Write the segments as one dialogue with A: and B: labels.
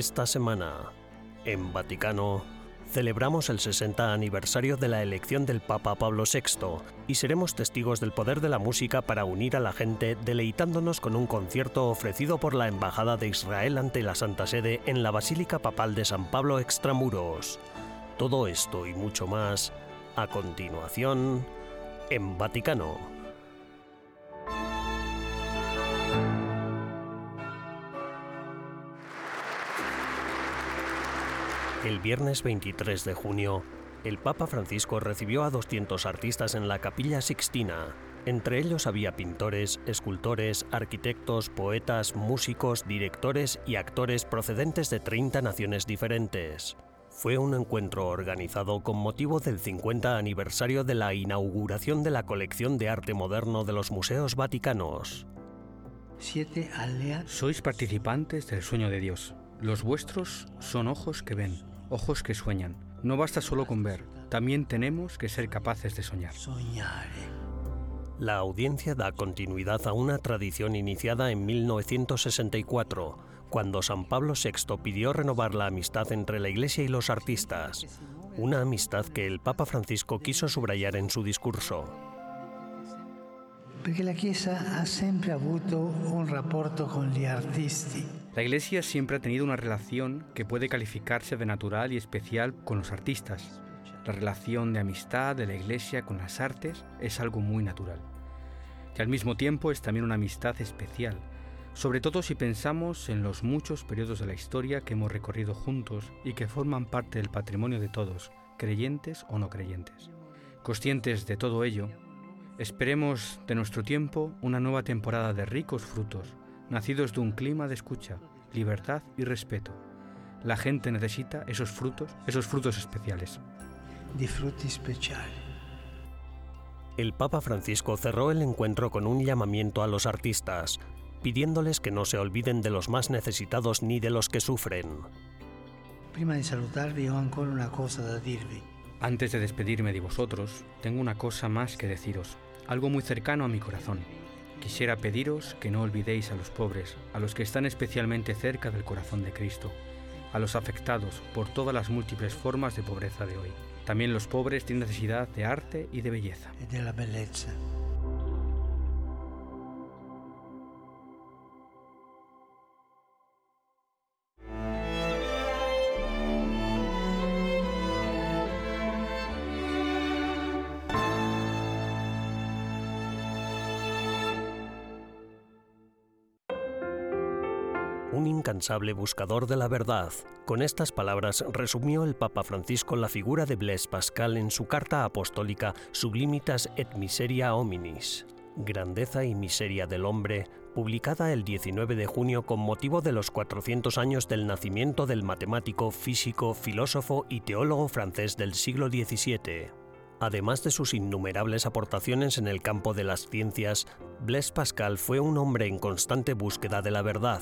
A: Esta semana, en Vaticano, celebramos el 60 aniversario de la elección del Papa Pablo VI y seremos testigos del poder de la música para unir a la gente deleitándonos con un concierto ofrecido por la Embajada de Israel ante la Santa Sede en la Basílica Papal de San Pablo Extramuros. Todo esto y mucho más a continuación en Vaticano. El viernes 23 de junio, el Papa Francisco recibió a 200 artistas en la Capilla Sixtina. Entre ellos había pintores, escultores, arquitectos, poetas, músicos, directores y actores procedentes de 30 naciones diferentes. Fue un encuentro organizado con motivo del 50 aniversario de la inauguración de la colección de arte moderno de los museos vaticanos.
B: Sois participantes del sueño de Dios. Los vuestros son ojos que ven, ojos que sueñan. No basta solo con ver, también tenemos que ser capaces de soñar.
A: La audiencia da continuidad a una tradición iniciada en 1964, cuando San Pablo VI pidió renovar la amistad entre la Iglesia y los artistas, una amistad que el Papa Francisco quiso subrayar en su discurso.
C: Porque la Chiesa ha siempre avuto un rapporto con los artistas.
B: La Iglesia siempre ha tenido una relación que puede calificarse de natural y especial con los artistas. La relación de amistad de la Iglesia con las artes es algo muy natural. Y al mismo tiempo es también una amistad especial, sobre todo si pensamos en los muchos periodos de la historia que hemos recorrido juntos y que forman parte del patrimonio de todos, creyentes o no creyentes. Conscientes de todo ello, esperemos de nuestro tiempo una nueva temporada de ricos frutos, nacidos de un clima de escucha, libertad y respeto. La gente necesita esos frutos, esos frutos especiales.
A: El Papa Francisco cerró el encuentro con un llamamiento a los artistas, pidiéndoles que no se olviden de los más necesitados ni de los que sufren.
C: Prima de salutarvi ho ancora una cosa da dirvi.
B: Antes de despedirme de vosotros, tengo una cosa más que deciros, algo muy cercano a mi corazón. Quisiera pediros que no olvidéis a los pobres, a los que están especialmente cerca del corazón de Cristo, a los afectados por todas las múltiples formas de pobreza de hoy. También los pobres tienen necesidad de arte y de belleza.
C: E della bellezza.
A: Un incansable buscador de la verdad. Con estas palabras resumió el Papa Francisco la figura de Blaise Pascal en su carta apostólica Sublimitas et Miseria Hominis, Grandeza y Miseria del Hombre, publicada el 19 de junio con motivo de los 400 años del nacimiento del matemático, físico, filósofo y teólogo francés del siglo XVII. Además de sus innumerables aportaciones en el campo de las ciencias, Blaise Pascal fue un hombre en constante búsqueda de la verdad,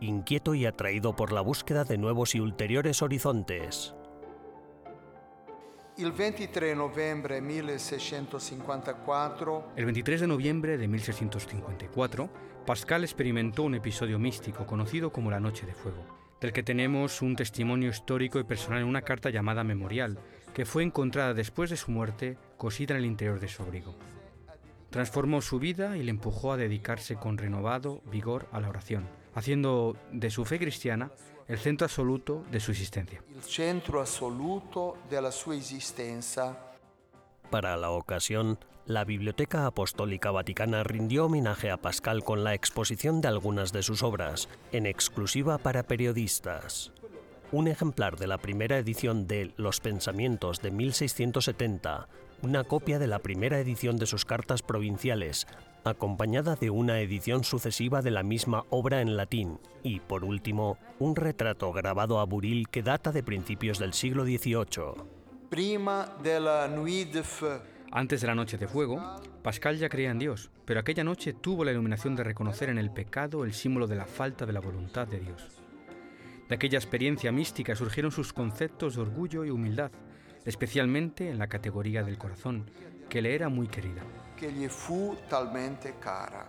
A: inquieto y atraído por la búsqueda de nuevos y ulteriores horizontes.
D: Il 23 novembre 1654
B: El 23 de noviembre de 1654, Pascal experimentó un episodio místico conocido como la Noche de Fuego, del que tenemos un testimonio histórico y personal en una carta llamada Memorial, que fue encontrada después de su muerte cosida en el interior de su abrigo. Transformó su vida y le empujó a dedicarse con renovado vigor a la oración, haciendo de su fe cristiana el centro absoluto de su existencia.
D: centro.
A: Para la ocasión, la Biblioteca Apostólica Vaticana rindió homenaje a Pascal con la exposición de algunas de sus obras, en exclusiva para periodistas. Un ejemplar de la primera edición de Los Pensamientos de 1670, una copia de la primera edición de sus cartas provinciales, acompañada de una edición sucesiva de la misma obra en latín, y, por último, un retrato grabado a buril que data de principios del siglo XVIII.
D: Prima della Nuit de Feu,
B: Antes de la Noche de Fuego, Pascal ya creía en Dios, pero aquella noche tuvo la iluminación de reconocer en el pecado el símbolo de la falta de la voluntad de Dios. De aquella experiencia mística surgieron sus conceptos de orgullo y humildad, especialmente en la categoría del corazón, que le era muy querida.
D: Che gli fu talmente cara.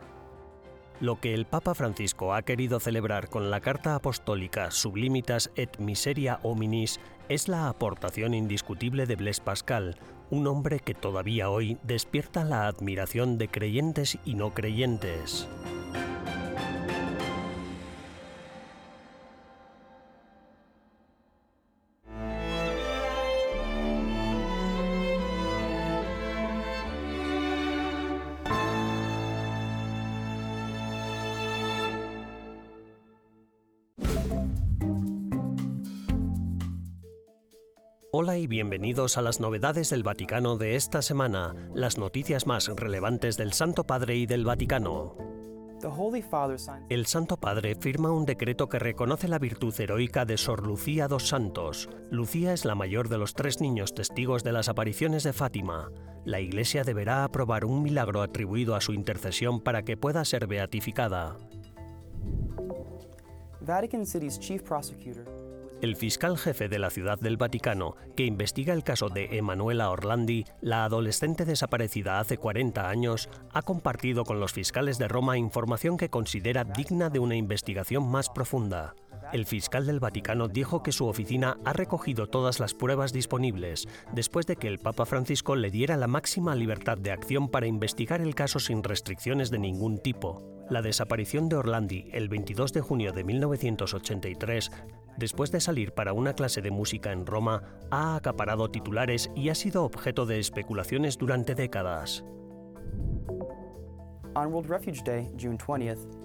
A: Lo que el Papa Francisco ha querido celebrar con la carta apostólica Sublimitas et Miseria Hominis es la aportación indiscutible de Blaise Pascal, un hombre que todavía hoy despierta la admiración de creyentes y no creyentes. Bienvenidos a las novedades del Vaticano de esta semana, las noticias más relevantes del Santo Padre y del Vaticano. El Santo Padre firma un decreto que reconoce la virtud heroica de Sor Lucía dos Santos. Lucía es la mayor de los tres niños testigos de las apariciones de Fátima. La Iglesia deberá aprobar un milagro atribuido a su intercesión para que pueda ser beatificada.
E: Vatican City's chief prosecutor
A: el fiscal jefe de la Ciudad del Vaticano, que investiga el caso de Emanuela Orlandi, la adolescente desaparecida hace 40 años, ha compartido con los fiscales de Roma información que considera digna de una investigación más profunda. El fiscal del Vaticano dijo que su oficina ha recogido todas las pruebas disponibles, después de que el Papa Francisco le diera la máxima libertad de acción para investigar el caso sin restricciones de ningún tipo. La desaparición de Orlandi el 22 de junio de 1983 después de salir para una clase de música en Roma, ha acaparado titulares y ha sido objeto de especulaciones durante décadas.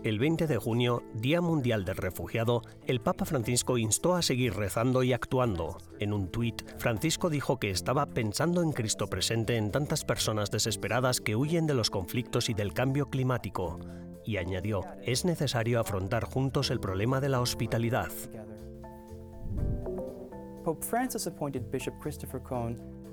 A: El 20 de junio, Día Mundial del Refugiado, el Papa Francisco instó a seguir rezando y actuando. En un tuit, Francisco dijo que estaba pensando en Cristo presente en tantas personas desesperadas que huyen de los conflictos y del cambio climático. Y añadió, es necesario afrontar juntos el problema de la hospitalidad.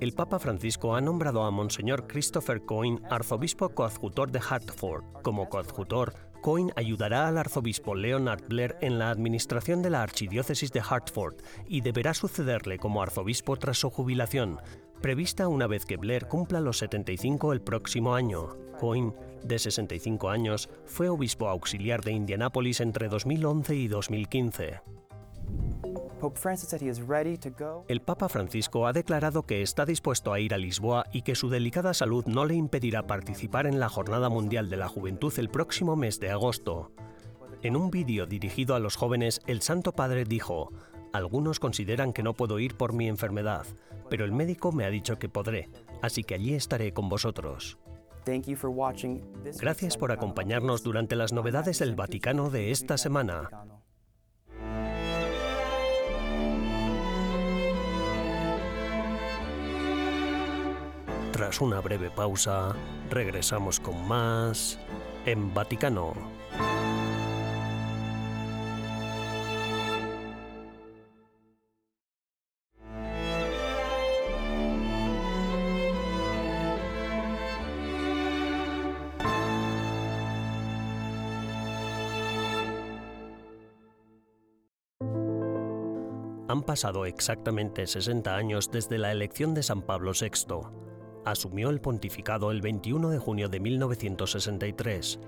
A: El Papa Francisco ha nombrado a Monseñor Christopher Coyne arzobispo coadjutor de Hartford. Como coadjutor, Coyne ayudará al arzobispo Leonard Blair en la administración de la archidiócesis de Hartford y deberá sucederle como arzobispo tras su jubilación, prevista una vez que Blair cumpla los 75 el próximo año. Coyne, de 65 años, fue obispo auxiliar de Indianápolis entre 2011 y 2015. El Papa Francisco ha declarado que está dispuesto a ir a Lisboa y que su delicada salud no le impedirá participar en la Jornada Mundial de la Juventud el próximo mes de agosto. En un vídeo dirigido a los jóvenes, el Santo Padre dijo, algunos consideran que no puedo ir por mi enfermedad, pero el médico me ha dicho que podré, así que allí estaré con vosotros. Gracias por acompañarnos durante las novedades del Vaticano de esta semana. Tras una breve pausa, regresamos con más en Vaticano. Han pasado exactamente 60 años desde la elección de San Pablo VI asumió el pontificado el 21 de junio de 1963.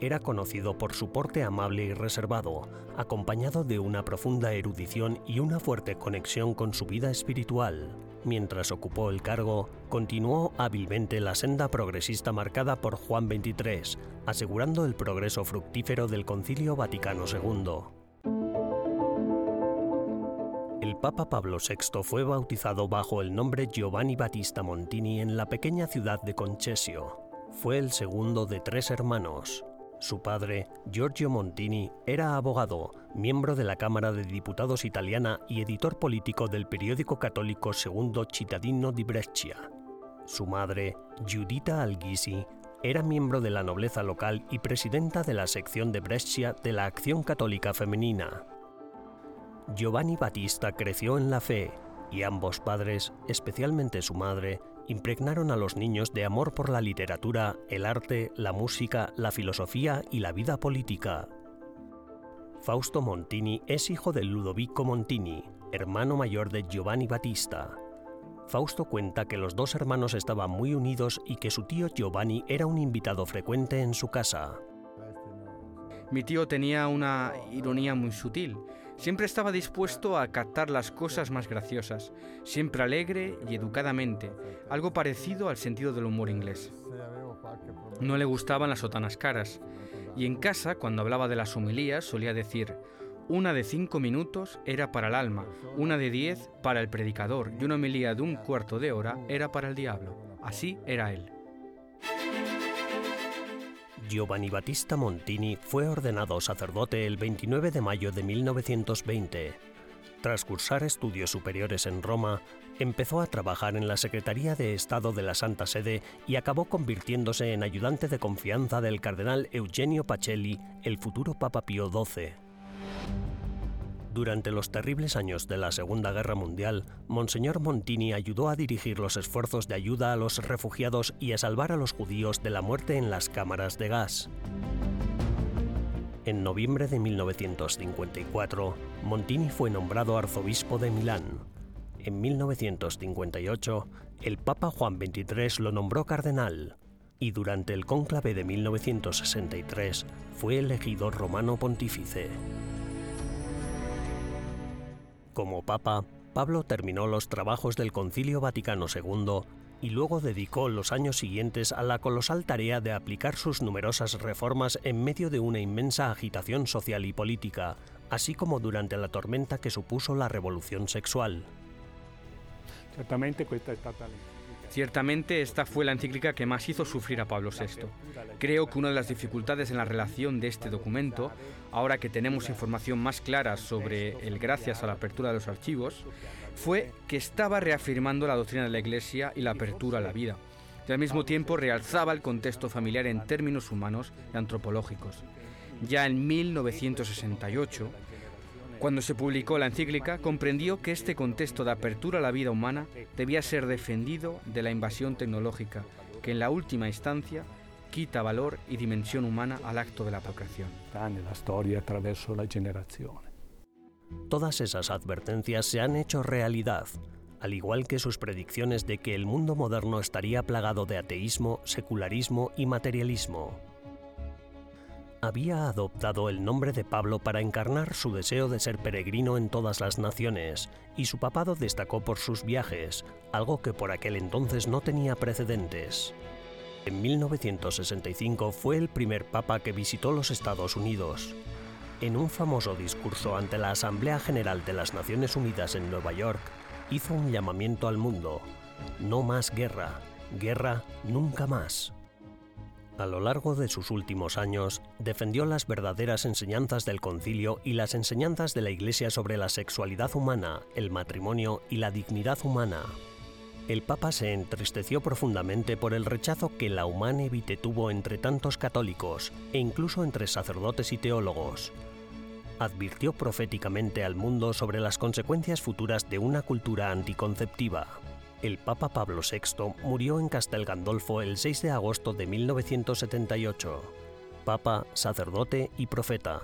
A: Era conocido por su porte amable y reservado, acompañado de una profunda erudición y una fuerte conexión con su vida espiritual. Mientras ocupó el cargo, continuó hábilmente la senda progresista marcada por Juan XXIII, asegurando el progreso fructífero del Concilio Vaticano II. Papa Pablo VI fue bautizado bajo el nombre Giovanni Battista Montini en la pequeña ciudad de Concesio. Fue el segundo de tres hermanos. Su padre, Giorgio Montini, era abogado, miembro de la Cámara de Diputados italiana y editor político del periódico católico Segundo Cittadino di Brescia. Su madre, Giudita Alghisi, era miembro de la nobleza local y presidenta de la sección de Brescia de la Acción Católica Femenina. Giovanni Battista creció en la fe y ambos padres, especialmente su madre, impregnaron a los niños de amor por la literatura, el arte, la música, la filosofía y la vida política. Fausto Montini es hijo de Ludovico Montini, hermano mayor de Giovanni Battista. Fausto cuenta que los dos hermanos estaban muy unidos y que su tío Giovanni era un invitado frecuente en su casa.
B: Mi tío tenía una ironía muy sutil. Siempre estaba dispuesto a captar las cosas más graciosas, siempre alegre y educadamente, algo parecido al sentido del humor inglés. No le gustaban las sotanas caras, y en casa, cuando hablaba de las homilías, solía decir, una de cinco minutos era para el alma, una de diez para el predicador, y una homilía de un cuarto de hora era para el diablo. Así era él.
A: Giovanni Battista Montini fue ordenado sacerdote el 29 de mayo de 1920. Tras cursar estudios superiores en Roma, empezó a trabajar en la Secretaría de Estado de la Santa Sede y acabó convirtiéndose en ayudante de confianza del cardenal Eugenio Pacelli, el futuro Papa Pío XII. Durante los terribles años de la Segunda Guerra Mundial, Monseñor Montini ayudó a dirigir los esfuerzos de ayuda a los refugiados y a salvar a los judíos de la muerte en las cámaras de gas. En noviembre de 1954, Montini fue nombrado arzobispo de Milán. En 1958, el Papa Juan XXIII lo nombró cardenal y durante el cónclave de 1963 fue elegido romano pontífice. Como papa, Pablo terminó los trabajos del Concilio Vaticano II y luego dedicó los años siguientes a la colosal tarea de aplicar sus numerosas reformas en medio de una inmensa agitación social y política, así como durante la tormenta que supuso la revolución sexual.
F: Certamente questa è stata
B: Ciertamente esta fue la encíclica que más hizo sufrir a Pablo VI. Creo que una de las dificultades en la relación de este documento, ahora que tenemos información más clara sobre el gracias a la apertura de los archivos, fue que estaba reafirmando la doctrina de la Iglesia y la apertura a la vida. Y al mismo tiempo realzaba el contexto familiar en términos humanos y antropológicos. Ya en 1968, cuando se publicó la encíclica, comprendió que este contexto de apertura a la vida humana debía ser defendido de la invasión tecnológica, que en la última instancia quita valor y dimensión humana al acto de la procreación.
F: la historia attraverso la generazione.
A: Todas esas advertencias se han hecho realidad, al igual que sus predicciones de que el mundo moderno estaría plagado de ateísmo, secularismo y materialismo había adoptado el nombre de Pablo para encarnar su deseo de ser peregrino en todas las naciones, y su papado destacó por sus viajes, algo que por aquel entonces no tenía precedentes. En 1965 fue el primer papa que visitó los Estados Unidos. En un famoso discurso ante la Asamblea General de las Naciones Unidas en Nueva York, hizo un llamamiento al mundo. No más guerra, guerra nunca más. A lo largo de sus últimos años, defendió las verdaderas enseñanzas del concilio y las enseñanzas de la Iglesia sobre la sexualidad humana, el matrimonio y la dignidad humana. El Papa se entristeció profundamente por el rechazo que la Humane Vitae tuvo entre tantos católicos e incluso entre sacerdotes y teólogos. Advirtió proféticamente al mundo sobre las consecuencias futuras de una cultura anticonceptiva. El Papa Pablo VI murió en Castel Gandolfo el 6 de agosto de 1978. Papa, sacerdote y profeta.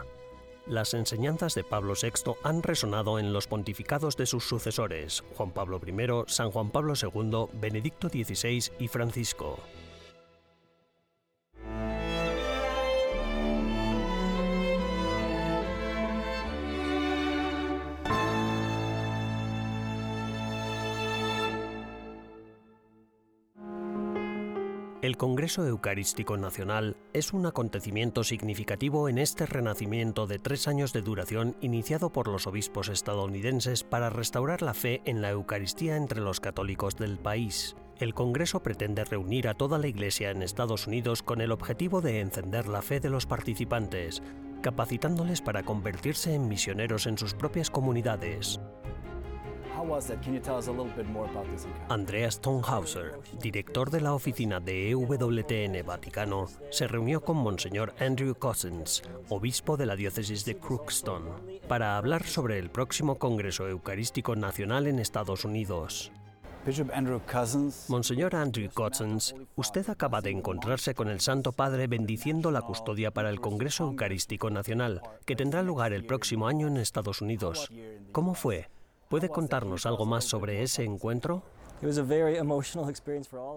A: Las enseñanzas de Pablo VI han resonado en los pontificados de sus sucesores, Juan Pablo I, San Juan Pablo II, Benedicto XVI y Francisco. El Congreso Eucarístico Nacional es un acontecimiento significativo en este renacimiento de tres años de duración iniciado por los obispos estadounidenses para restaurar la fe en la Eucaristía entre los católicos del país. El Congreso pretende reunir a toda la Iglesia en Estados Unidos con el objetivo de encender la fe de los participantes, capacitándoles para convertirse en misioneros en sus propias comunidades. Andreas Tonhauser, director de la oficina de EWTN Vaticano, se reunió con Monseñor Andrew Cousins, obispo de la diócesis de Crookston, para hablar sobre el próximo Congreso Eucarístico Nacional en Estados Unidos. Monseñor Andrew Cousins, usted acaba de encontrarse con el Santo Padre bendiciendo la custodia para el Congreso Eucarístico Nacional, que tendrá lugar el próximo año en Estados Unidos. ¿Cómo fue? ¿Puede contarnos algo más sobre ese encuentro?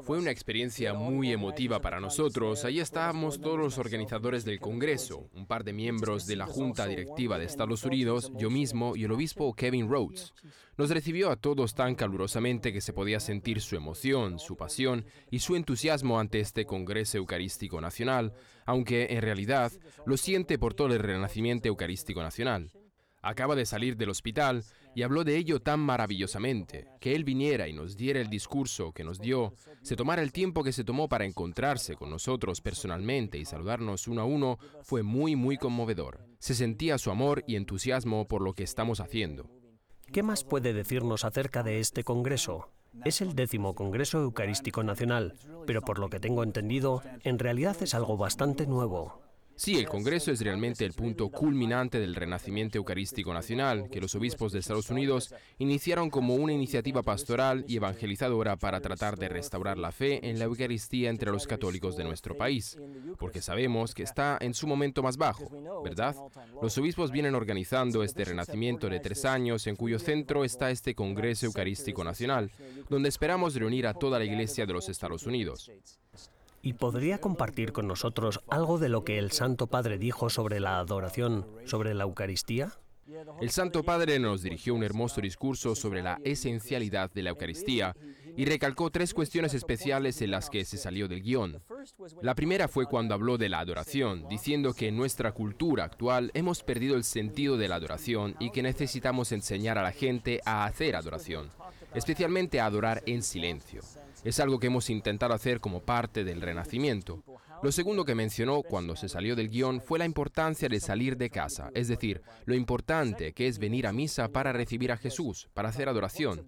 G: Fue una experiencia muy emotiva para nosotros. Allí estábamos todos los organizadores del Congreso, un par de miembros de la Junta Directiva de Estados Unidos, yo mismo y el obispo Kevin Rhodes. Nos recibió a todos tan calurosamente que se podía sentir su emoción, su pasión y su entusiasmo ante este Congreso Eucarístico Nacional, aunque en realidad lo siente por todo el renacimiento Eucarístico Nacional. Acaba de salir del hospital y habló de ello tan maravillosamente, que él viniera y nos diera el discurso que nos dio, se tomara el tiempo que se tomó para encontrarse con nosotros personalmente y saludarnos uno a uno, fue muy, muy conmovedor. Se sentía su amor y entusiasmo por lo que estamos haciendo.
A: ¿Qué más puede decirnos acerca de este Congreso? Es el décimo Congreso Eucarístico Nacional, pero por lo que tengo entendido, en realidad es algo bastante nuevo.
G: Sí, el Congreso es realmente el punto culminante del renacimiento eucarístico nacional que los obispos de Estados Unidos iniciaron como una iniciativa pastoral y evangelizadora para tratar de restaurar la fe en la Eucaristía entre los católicos de nuestro país, porque sabemos que está en su momento más bajo, ¿verdad? Los obispos vienen organizando este renacimiento de tres años en cuyo centro está este Congreso Eucarístico Nacional, donde esperamos reunir a toda la Iglesia de los Estados Unidos.
A: ¿Y podría compartir con nosotros algo de lo que el Santo Padre dijo sobre la adoración, sobre la Eucaristía?
G: El Santo Padre nos dirigió un hermoso discurso sobre la esencialidad de la Eucaristía y recalcó tres cuestiones especiales en las que se salió del guion. La primera fue cuando habló de la adoración, diciendo que en nuestra cultura actual hemos perdido el sentido de la adoración y que necesitamos enseñar a la gente a hacer adoración, especialmente a adorar en silencio. Es algo que hemos intentado hacer como parte del Renacimiento. Lo segundo que mencionó cuando se salió del guion fue la importancia de salir de casa, es decir, lo importante que es venir a misa para recibir a Jesús, para hacer adoración.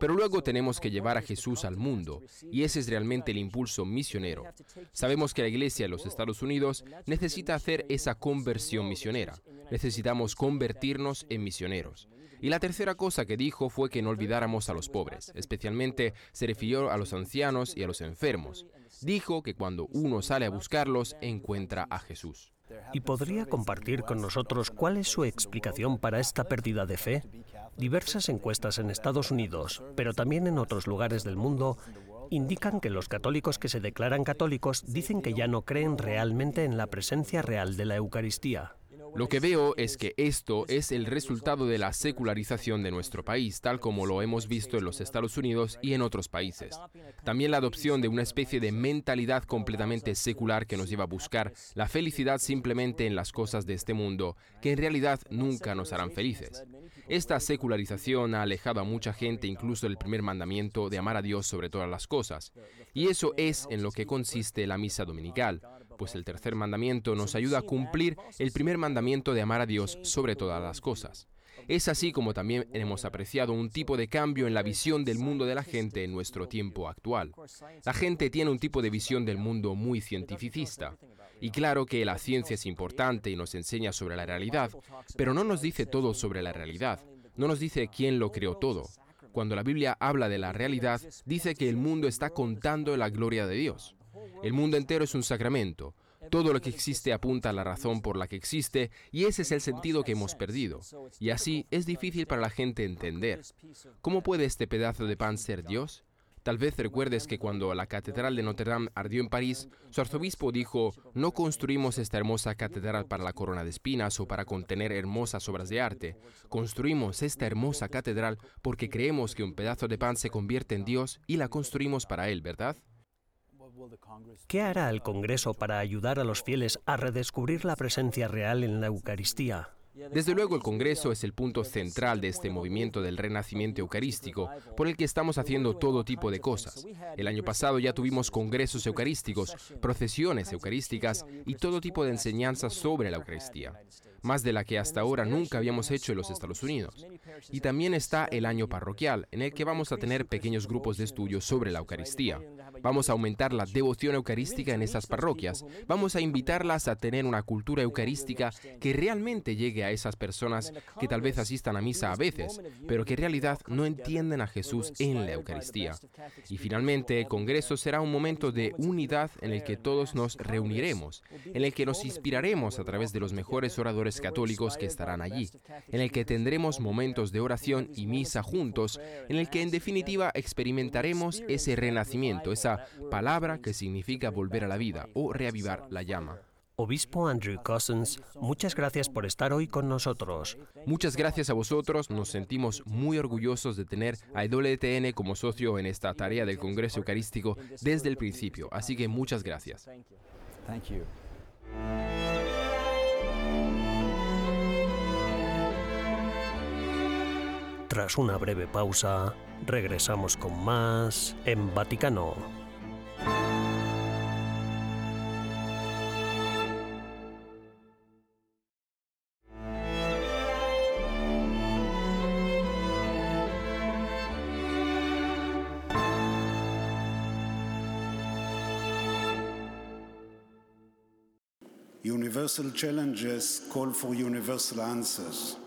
G: Pero luego tenemos que llevar a Jesús al mundo, y ese es realmente el impulso misionero. Sabemos que la Iglesia de los Estados Unidos necesita hacer esa conversión misionera. Necesitamos convertirnos en misioneros. Y la tercera cosa que dijo fue que no olvidáramos a los pobres, especialmente se refirió a los ancianos y a los enfermos. Dijo que cuando uno sale a buscarlos, encuentra a Jesús.
A: ¿Y podría compartir con nosotros cuál es su explicación para esta pérdida de fe? Diversas encuestas en Estados Unidos, pero también en otros lugares del mundo, indican que los católicos que se declaran católicos dicen que ya no creen realmente en la presencia real de la Eucaristía.
G: Lo que veo es que esto es el resultado de la secularización de nuestro país, tal como lo hemos visto en los Estados Unidos y en otros países. También la adopción de una especie de mentalidad completamente secular que nos lleva a buscar la felicidad simplemente en las cosas de este mundo, que en realidad nunca nos harán felices. Esta secularización ha alejado a mucha gente incluso del primer mandamiento de amar a Dios sobre todas las cosas. Y eso es en lo que consiste la misa dominical pues el tercer mandamiento nos ayuda a cumplir el primer mandamiento de amar a Dios sobre todas las cosas. Es así como también hemos apreciado un tipo de cambio en la visión del mundo de la gente en nuestro tiempo actual. La gente tiene un tipo de visión del mundo muy cientificista. Y claro que la ciencia es importante y nos enseña sobre la realidad, pero no nos dice todo sobre la realidad. No nos dice quién lo creó todo. Cuando la Biblia habla de la realidad, dice que el mundo está contando la gloria de Dios. El mundo entero es un sacramento. Todo lo que existe apunta a la razón por la que existe y ese es el sentido que hemos perdido. Y así es difícil para la gente entender. ¿Cómo puede este pedazo de pan ser Dios? Tal vez recuerdes que cuando la Catedral de Notre Dame ardió en París, su arzobispo dijo, no construimos esta hermosa catedral para la corona de espinas o para contener hermosas obras de arte. Construimos esta hermosa catedral porque creemos que un pedazo de pan se convierte en Dios y la construimos para Él, ¿verdad?
A: ¿Qué hará el Congreso para ayudar a los fieles a redescubrir la presencia real en la Eucaristía?
G: Desde luego el Congreso es el punto central de este movimiento del renacimiento eucarístico, por el que estamos haciendo todo tipo de cosas. El año pasado ya tuvimos congresos eucarísticos, procesiones eucarísticas y todo tipo de enseñanzas sobre la Eucaristía, más de la que hasta ahora nunca habíamos hecho en los Estados Unidos. Y también está el año parroquial, en el que vamos a tener pequeños grupos de estudio sobre la Eucaristía. Vamos a aumentar la devoción eucarística en esas parroquias. Vamos a invitarlas a tener una cultura eucarística que realmente llegue a esas personas que tal vez asistan a misa a veces, pero que en realidad no entienden a Jesús en la Eucaristía. Y finalmente, el Congreso será un momento de unidad en el que todos nos reuniremos, en el que nos inspiraremos a través de los mejores oradores católicos que estarán allí, en el que tendremos momentos de oración y misa juntos, en el que en definitiva experimentaremos ese renacimiento, esa palabra que significa volver a la vida o reavivar la llama.
A: Obispo Andrew Cousins, muchas gracias por estar hoy con nosotros.
G: Muchas gracias a vosotros, nos sentimos muy orgullosos de tener a EWTN como socio en esta tarea del Congreso Eucarístico desde el principio, así que muchas gracias.
A: Tras una breve pausa, regresamos con más en Vaticano.
H: Universal challenges call for universal answers.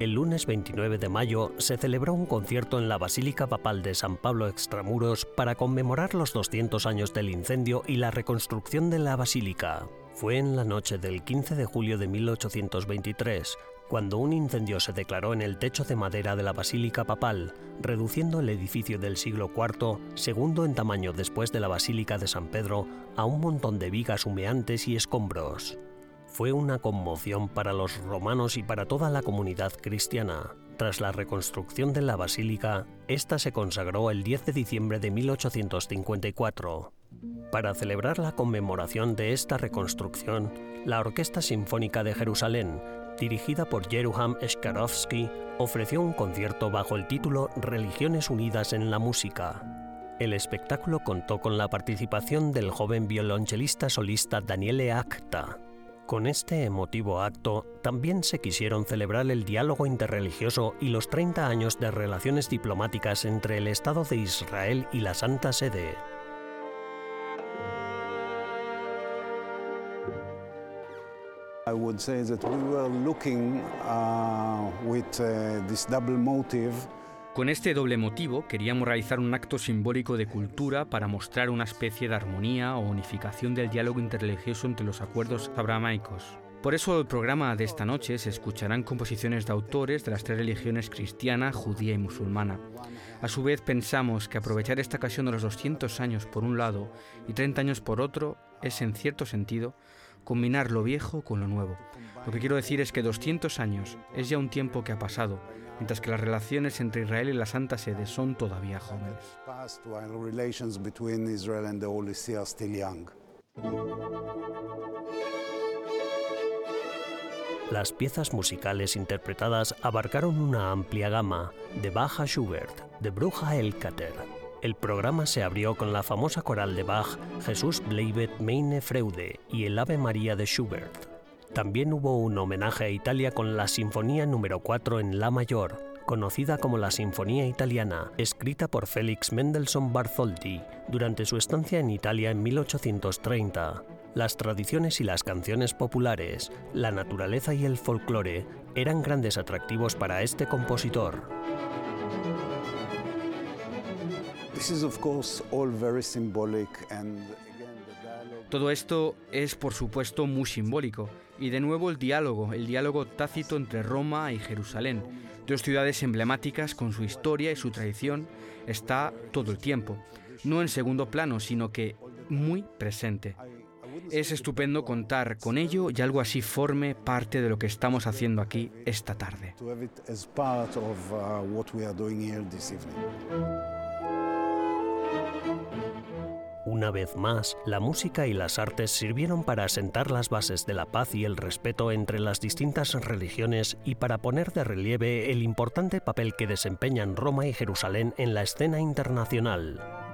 A: El lunes 29 de mayo se celebró un concierto en la Basílica Papal de San Pablo Extramuros para conmemorar los 200 años del incendio y la reconstrucción de la basílica. Fue en la noche del 15 de julio de 1823 cuando un incendio se declaró en el techo de madera de la Basílica Papal, reduciendo el edificio del siglo IV, segundo en tamaño después de la Basílica de San Pedro, a un montón de vigas humeantes y escombros. Fue una conmoción para los romanos y para toda la comunidad cristiana. Tras la reconstrucción de la basílica, esta se consagró el 10 de diciembre de 1854. Para celebrar la conmemoración de esta reconstrucción, la Orquesta Sinfónica de Jerusalén, dirigida por Jeruham Skarovsky, ofreció un concierto bajo el título Religiones Unidas en la Música. El espectáculo contó con la participación del joven violonchelista solista Daniele Acta. Con este emotivo acto también se quisieron celebrar el diálogo interreligioso y los 30 años de relaciones diplomáticas entre el Estado de Israel y la Santa Sede.
H: I would say that we were looking uh, with uh, this double motive
B: Con este doble motivo queríamos realizar un acto simbólico de cultura para mostrar una especie de armonía o unificación del diálogo interreligioso entre los acuerdos abramaicos. Por eso el programa de esta noche se escucharán composiciones de autores de las tres religiones cristiana, judía y musulmana. A su vez pensamos que aprovechar esta ocasión de los 200 años por un lado y 30 años por otro es en cierto sentido combinar lo viejo con lo nuevo. Lo que quiero decir es que 200 años es ya un tiempo que ha pasado, mientras que las relaciones entre Israel y la Santa Sede son todavía jóvenes.
A: Las piezas musicales interpretadas abarcaron una amplia gama, de Bach a Schubert, de Bruch a Elkater. El programa se abrió con la famosa coral de Bach, Jesús bleibet meine Freude y el Ave María de Schubert. También hubo un homenaje a Italia con la Sinfonía número 4 en La mayor, conocida como la Sinfonía Italiana, escrita por Félix Mendelssohn Bartholdy durante su estancia en Italia en 1830. Las tradiciones y las canciones populares, la naturaleza y el folclore eran grandes atractivos para este compositor.
B: Todo esto es, por supuesto, muy simbólico. Y de nuevo el diálogo, el diálogo tácito entre Roma y Jerusalén, dos ciudades emblemáticas con su historia y su tradición, está todo el tiempo. No en segundo plano, sino que muy presente. Es estupendo contar con ello y algo así forme parte de lo que estamos haciendo aquí esta tarde.
A: Una vez más, la música y las artes sirvieron para asentar las bases de la paz y el respeto entre las distintas religiones y para poner de relieve el importante papel que desempeñan Roma y Jerusalén en la escena internacional.